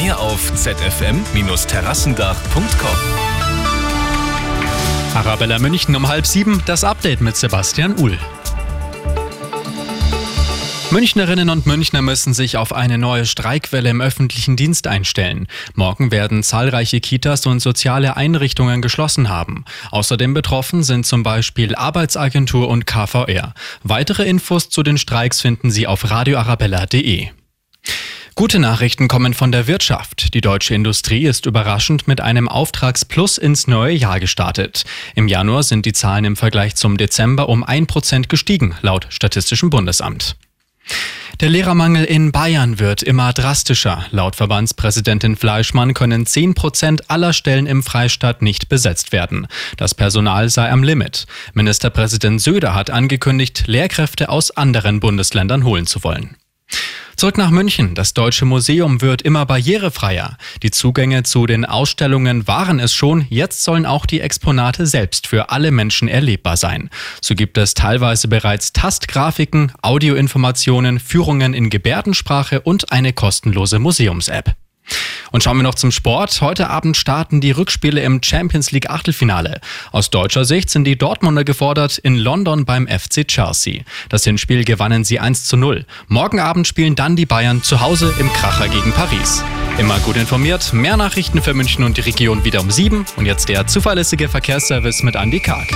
Mehr auf zfm-terrassendach.com. Arabella München um halb sieben, das Update mit Sebastian Uhl. Münchnerinnen und Münchner müssen sich auf eine neue Streikwelle im öffentlichen Dienst einstellen. Morgen werden zahlreiche Kitas und soziale Einrichtungen geschlossen haben. Außerdem betroffen sind zum Beispiel Arbeitsagentur und KVR. Weitere Infos zu den Streiks finden Sie auf radioarabella.de. Gute Nachrichten kommen von der Wirtschaft. Die deutsche Industrie ist überraschend mit einem Auftragsplus ins neue Jahr gestartet. Im Januar sind die Zahlen im Vergleich zum Dezember um ein Prozent gestiegen, laut Statistischem Bundesamt. Der Lehrermangel in Bayern wird immer drastischer. Laut Verbandspräsidentin Fleischmann können 10 Prozent aller Stellen im Freistaat nicht besetzt werden. Das Personal sei am Limit. Ministerpräsident Söder hat angekündigt, Lehrkräfte aus anderen Bundesländern holen zu wollen. Zurück nach München. Das Deutsche Museum wird immer barrierefreier. Die Zugänge zu den Ausstellungen waren es schon. Jetzt sollen auch die Exponate selbst für alle Menschen erlebbar sein. So gibt es teilweise bereits Tastgrafiken, Audioinformationen, Führungen in Gebärdensprache und eine kostenlose Museums-App. Und schauen wir noch zum Sport. Heute Abend starten die Rückspiele im Champions League Achtelfinale. Aus deutscher Sicht sind die Dortmunder gefordert in London beim FC Chelsea. Das Hinspiel gewannen sie 1 zu 0. Morgen Abend spielen dann die Bayern zu Hause im Kracher gegen Paris. Immer gut informiert, mehr Nachrichten für München und die Region wieder um 7 und jetzt der zuverlässige Verkehrsservice mit Andy Karg.